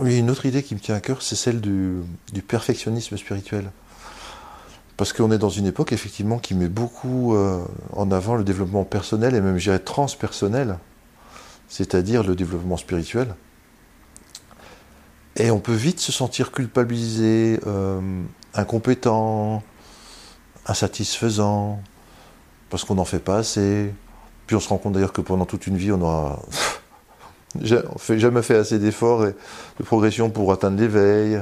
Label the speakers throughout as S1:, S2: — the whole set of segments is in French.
S1: Oui, une autre idée qui me tient à cœur, c'est celle du, perfectionnisme spirituel. Parce qu'on est dans une époque, effectivement, qui met beaucoup euh, en avant le développement personnel et même, je dirais, transpersonnel, c'est-à-dire le développement spirituel. Et on peut vite se sentir culpabilisé, euh, incompétent, insatisfaisant, parce qu'on n'en fait pas assez. Puis on se rend compte d'ailleurs que pendant toute une vie, on aura fait jamais fait assez d'efforts et de progression pour atteindre l'éveil.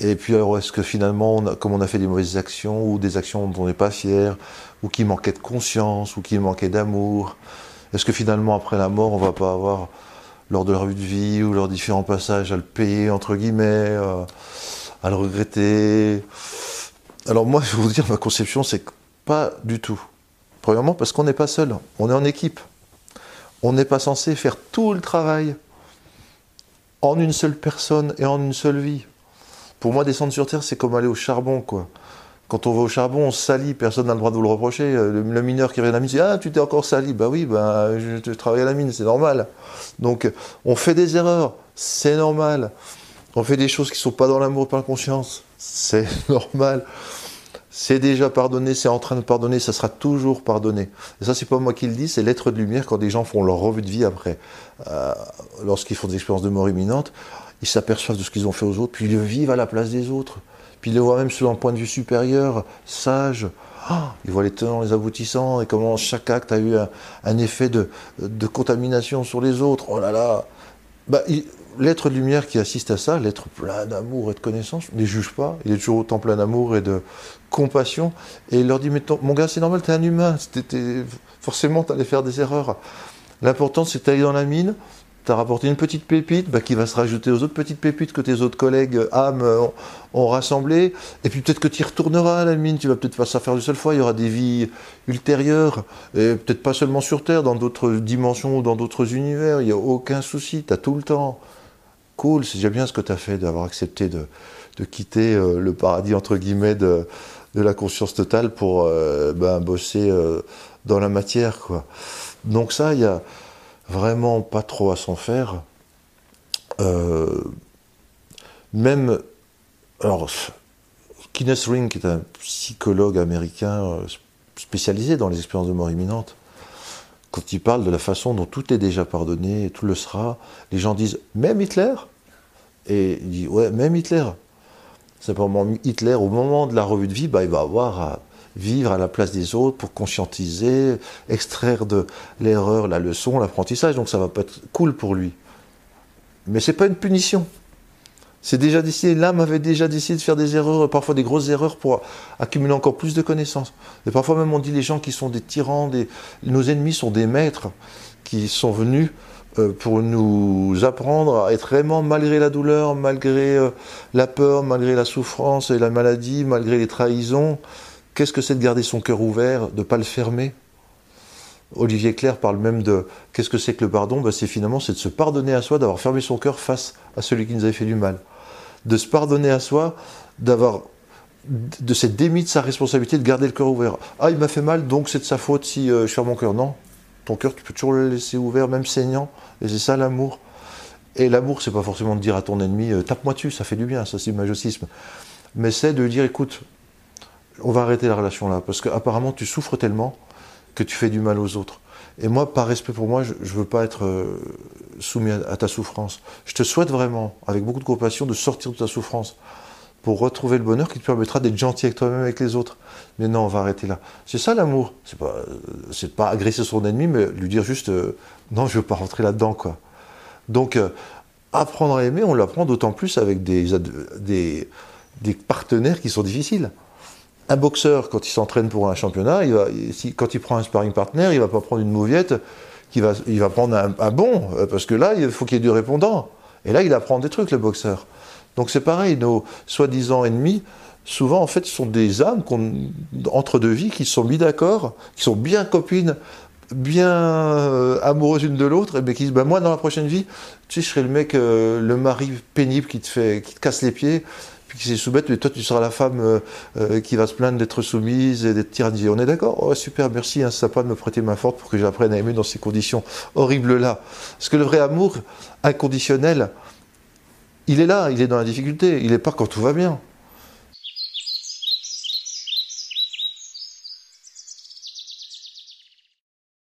S1: Et puis alors, est-ce que finalement, comme on a fait des mauvaises actions ou des actions dont on n'est pas fier, ou qui manquaient de conscience, ou qui manquaient d'amour, est-ce que finalement, après la mort, on va pas avoir, lors de leur vie de vie ou leurs différents passages, à le payer, entre guillemets, euh, à le regretter? Alors moi, je vais vous dire, ma conception, c'est pas du tout. Premièrement, parce qu'on n'est pas seul, on est en équipe. On n'est pas censé faire tout le travail en une seule personne et en une seule vie. Pour moi, descendre sur Terre, c'est comme aller au charbon, quoi. Quand on va au charbon, on salit, personne n'a le droit de vous le reprocher. Le, mineur qui vient à la mine dit Ah, tu t'es encore sali. Bah oui, bah, je, je, travaille à la mine, c'est normal. Donc, on fait des erreurs, c'est normal. On fait des choses qui ne sont pas dans l'amour pas la conscience, c'est normal c'est déjà pardonné, c'est en train de pardonner, ça sera toujours pardonné. Et ça, c'est pas moi qui le dis, c'est l'être de lumière quand des gens font leur revue de vie après, euh, lorsqu'ils font des expériences de mort imminente, ils s'aperçoivent de ce qu'ils ont fait aux autres, puis ils le vivent à la place des autres, puis ils le voient même sur un point de vue supérieur, sage. Ah, ils voient les tenants, les aboutissants, et comment chaque acte a eu un, effet de, contamination sur les autres. Oh là là bah, L'être de lumière qui assiste à ça, l'être plein d'amour et de connaissance, ne les juge pas. Il est toujours autant plein d'amour et de, compassion, et il leur dit, mais mon gars, c'est normal, tu es un humain, forcément, tu allais faire des erreurs. L'important, c'est que dans la mine, tu as rapporté une petite pépite bah, qui va se rajouter aux autres petites pépites que tes autres collègues âmes ont, ont rassemblées, et puis peut-être que tu y retourneras à la mine, tu vas peut-être pas ça faire une seule fois, il y aura des vies ultérieures, et peut-être pas seulement sur Terre, dans d'autres dimensions ou dans d'autres univers, il n'y a aucun souci, tu as tout le temps. Cool, c'est déjà bien ce que tu as fait d'avoir accepté de, quitter euh, le paradis entre guillemets de, la conscience totale pour euh, ben, bosser euh, dans la matière. Donc ça, il n'y a vraiment pas trop à s'en faire. Même, alors, Kenneth Ring, qui est un psychologue américain spécialisé dans les expériences de mort imminente, quand il parle de la façon dont tout est déjà pardonné, tout le sera, les gens disent même Hitler? Et il dit ouais, même Hitler. Simplement, Hitler, au moment de la revue de vie, bah, il va avoir à vivre à la place des autres pour conscientiser, extraire de l'erreur la leçon, l'apprentissage. Donc ça va pas être cool pour lui. Mais c'est pas une punition. C'est déjà décidé, l'âme avait déjà décidé de faire des erreurs, parfois des grosses erreurs pour accumuler encore plus de connaissances. Et parfois même on dit les gens qui sont des tyrans, nos ennemis sont des maîtres qui sont venus euh, pour nous apprendre à être vraiment, malgré la douleur, malgré euh, la peur, malgré la souffrance et la maladie, malgré les trahisons, qu'est-ce que c'est de garder son cœur ouvert, de ne pas le fermer? Olivier Claire parle même de qu'est-ce que c'est que le pardon? Ben C'est finalement c'est de se pardonner à soi, d'avoir fermé son cœur face à celui qui nous avait fait du mal. De se pardonner à soi, d'avoir de s'être démis de sa responsabilité de garder le cœur ouvert. Ah, il m'a fait mal, donc c'est de sa faute si euh, je ferme mon cœur. Non, ton cœur, tu peux toujours le laisser ouvert, même saignant. Et c'est ça l'amour. Et l'amour, c'est pas forcément de dire à ton ennemi, euh, tape-moi dessus, ça fait du bien, ça c'est du majocisme. Mais c'est de dire, écoute, on va arrêter la relation là, parce qu'apparemment tu souffres tellement que tu fais du mal aux autres. Et moi, par respect pour moi, je veux pas être euh, soumis à, ta souffrance. Je te souhaite vraiment, avec beaucoup de compassion, de sortir de ta souffrance pour retrouver le bonheur qui te permettra d'être gentil avec toi-même, avec les autres. Mais non, on va arrêter là. C'est ça l'amour. C'est pas, c'est pas agresser son ennemi, mais lui dire juste, euh, non, je veux pas rentrer là-dedans, quoi. Donc, euh, apprendre à aimer, on l'apprend d'autant plus avec des, partenaires qui sont difficiles. Un boxeur, quand il s'entraîne pour un championnat, il va, quand il prend un sparring partner, il va pas prendre une va, il va prendre un, bon, euh, parce que là, il faut qu'il y ait du répondant. Et là, il apprend des trucs, le boxeur. Donc c'est pareil, nos soi-disant ennemis, souvent en fait sont des âmes entre deux vies qui se sont mis d'accord, qui sont bien copines, bien euh, amoureuses l'une de l'autre, mais qui disent bah, moi dans la prochaine vie, tu sais, je serai le mec, euh, le mari pénible qui te fait, qui te casse les pieds, puis qui s'est soumettre, mais toi tu seras la femme euh, qui va se plaindre d'être soumise et d'être tyrannisée. On est d'accord? Oh, Super, merci, hein, sympa de me prêter main forte pour que j'apprenne à aimer dans ces conditions horribles là. Parce que le vrai amour inconditionnel, il est là, il est dans la difficulté, il n'est pas quand tout va bien.